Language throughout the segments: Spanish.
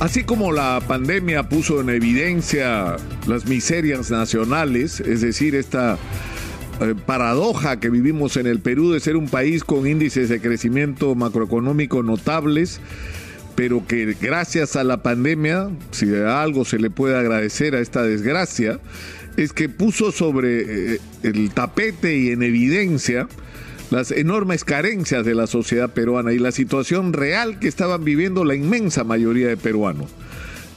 Así como la pandemia puso en evidencia las miserias nacionales, es decir, esta eh, paradoja que vivimos en el Perú de ser un país con índices de crecimiento macroeconómico notables, pero que gracias a la pandemia, si algo se le puede agradecer a esta desgracia, es que puso sobre eh, el tapete y en evidencia las enormes carencias de la sociedad peruana y la situación real que estaban viviendo la inmensa mayoría de peruanos.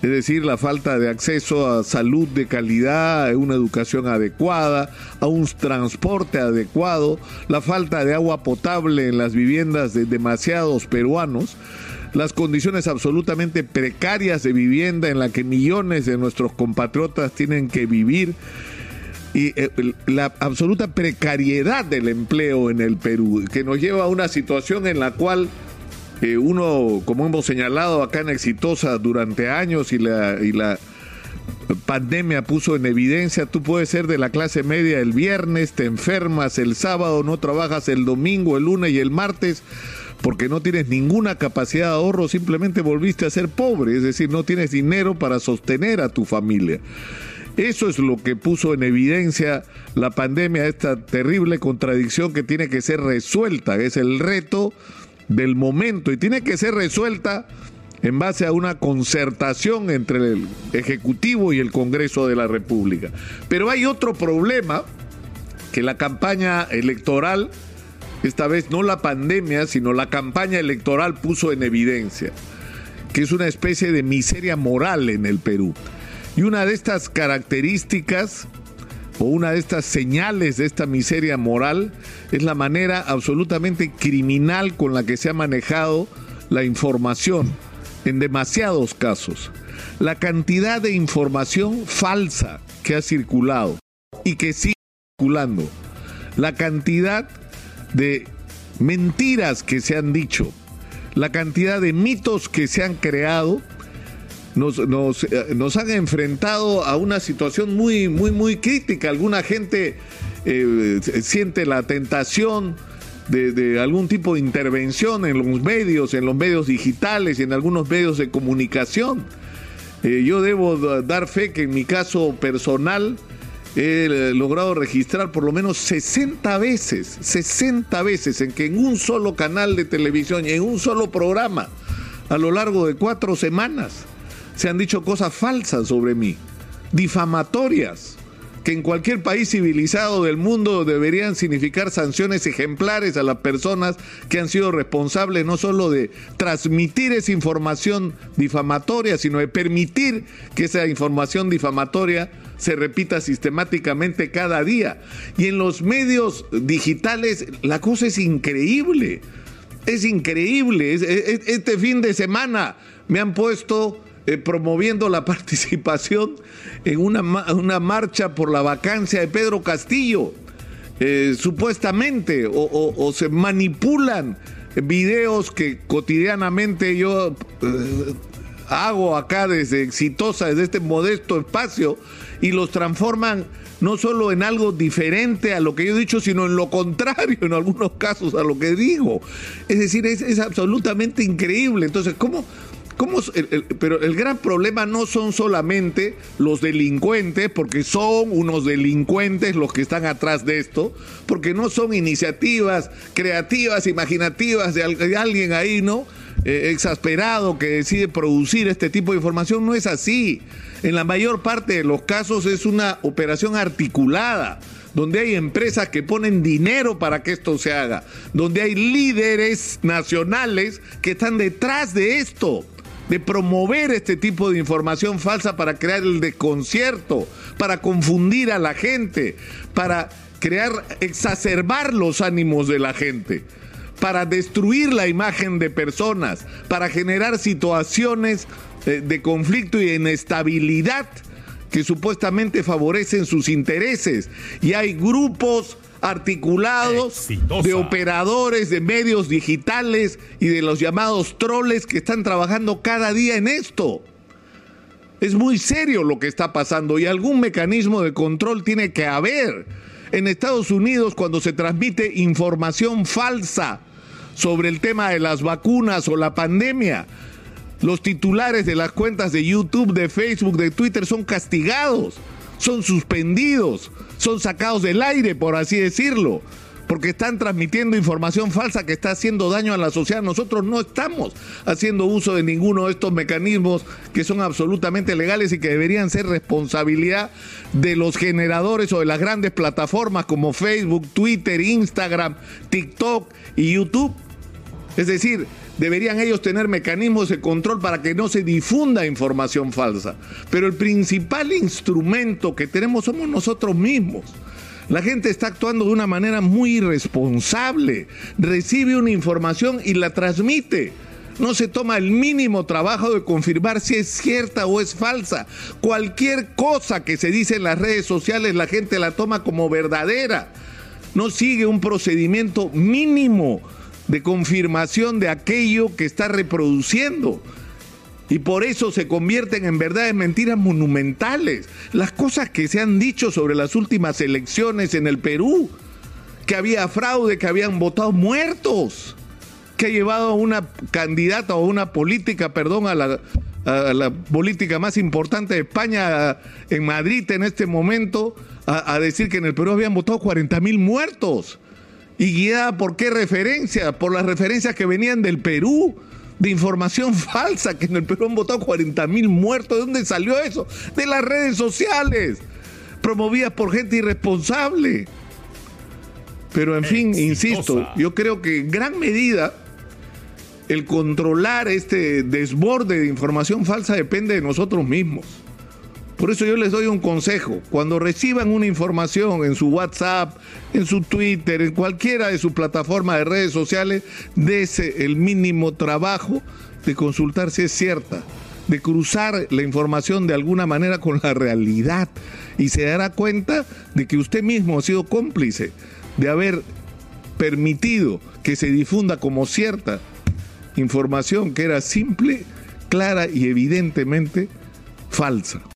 Es decir, la falta de acceso a salud de calidad, a una educación adecuada, a un transporte adecuado, la falta de agua potable en las viviendas de demasiados peruanos, las condiciones absolutamente precarias de vivienda en la que millones de nuestros compatriotas tienen que vivir y eh, la absoluta precariedad del empleo en el Perú, que nos lleva a una situación en la cual eh, uno, como hemos señalado acá en Exitosa durante años y la, y la pandemia puso en evidencia, tú puedes ser de la clase media el viernes, te enfermas el sábado, no trabajas el domingo, el lunes y el martes porque no tienes ninguna capacidad de ahorro, simplemente volviste a ser pobre, es decir, no tienes dinero para sostener a tu familia. Eso es lo que puso en evidencia la pandemia, esta terrible contradicción que tiene que ser resuelta, es el reto del momento y tiene que ser resuelta en base a una concertación entre el Ejecutivo y el Congreso de la República. Pero hay otro problema que la campaña electoral, esta vez no la pandemia, sino la campaña electoral puso en evidencia, que es una especie de miseria moral en el Perú. Y una de estas características o una de estas señales de esta miseria moral es la manera absolutamente criminal con la que se ha manejado la información en demasiados casos. La cantidad de información falsa que ha circulado y que sigue circulando. La cantidad de mentiras que se han dicho. La cantidad de mitos que se han creado nos, nos, eh, nos, han enfrentado a una situación muy, muy, muy crítica. Alguna gente eh, siente la tentación de, algún tipo de intervención en los medios, en los medios digitales y en algunos medios de comunicación. Eh, yo debo dar fe que en mi caso personal he logrado registrar por lo menos 60 veces, 60 veces en que en un solo canal de televisión y en un solo programa, a lo largo de cuatro semanas, se han dicho cosas falsas sobre mí, difamatorias, que en cualquier país civilizado del mundo deberían significar sanciones ejemplares a las personas que han sido responsables no solo de transmitir esa información difamatoria, sino de permitir que esa información difamatoria se repita sistemáticamente cada día. Y en los medios digitales la cosa es increíble, es increíble. Este fin de semana me han puesto eh, promoviendo la participación en una, una, marcha por la vacancia de Pedro Castillo, eh, supuestamente, o, se manipulan videos que cotidianamente yo eh, hago acá desde exitosa, desde este modesto espacio, y los transforman no solo en algo diferente a lo que yo he dicho, sino en lo contrario en algunos casos a lo que digo. Es decir, es, es absolutamente increíble. Entonces, ¿cómo, pero el gran problema no son solamente los delincuentes, porque son unos delincuentes los que están atrás de esto, porque no son iniciativas creativas, imaginativas de, alguien ahí, ¿no? Eh, exasperado que decide producir este tipo de información. No es así. En la mayor parte de los casos es una operación articulada donde hay empresas que ponen dinero para que esto se haga, donde hay líderes nacionales que están detrás de esto de promover este tipo de información falsa para crear el desconcierto, para confundir a la gente, para crear, exacerbar los ánimos de la gente, para destruir la imagen de personas, para generar situaciones eh, de conflicto y de inestabilidad que supuestamente favorecen sus intereses. Y hay grupos articulados de operadores de medios digitales y de los llamados troles que están trabajando cada día en esto. Es muy serio lo que está pasando y algún mecanismo de control tiene que haber. En Estados Unidos, cuando se transmite información falsa sobre el tema de las vacunas o la pandemia, Los titulares de las cuentas de YouTube, de Facebook, de Twitter son castigados, son suspendidos, son sacados del aire, por así decirlo porque están transmitiendo información falsa que está haciendo daño a la sociedad. Nosotros no estamos haciendo uso de ninguno de estos mecanismos que son absolutamente legales y que deberían ser responsabilidad de los generadores o de las grandes plataformas como Facebook, Twitter, Instagram, TikTok y YouTube. Es decir, deberían ellos tener mecanismos de control para que no se difunda información falsa. Pero el principal instrumento que tenemos somos nosotros mismos. La gente está actuando de una manera muy irresponsable. Recibe una información y la transmite. No se toma el mínimo trabajo de confirmar si es cierta o es falsa. Cualquier cosa que se dice en las redes sociales la gente la toma como verdadera. No sigue un procedimiento mínimo de confirmación de aquello que está reproduciendo y por eso se convierten en verdades mentiras monumentales. Las cosas que se han dicho sobre las últimas elecciones en el Perú, que había fraude, que habían votado muertos, que ha llevado a una candidata o una política, perdón, a la, política más importante de España en Madrid en este momento, a, a decir que en el Perú habían votado 40 mil muertos. ¿Y guiada por qué referencia? Por las referencias que venían del Perú de información falsa, que en el Perú han votado 40 mil muertos. ¿De dónde salió eso? De las redes sociales, promovidas por gente irresponsable. Pero en fin, insisto, yo creo que en gran medida el controlar este desborde de información falsa depende de nosotros mismos. Por eso yo les doy un consejo. Cuando reciban una información en su WhatsApp, en su Twitter, en cualquiera de sus plataformas de redes sociales, dese el mínimo trabajo de consultar si es cierta, de cruzar la información de alguna manera con la realidad y se dará cuenta de que usted mismo ha sido cómplice de haber permitido que se difunda como cierta información que era simple, clara y evidentemente falsa.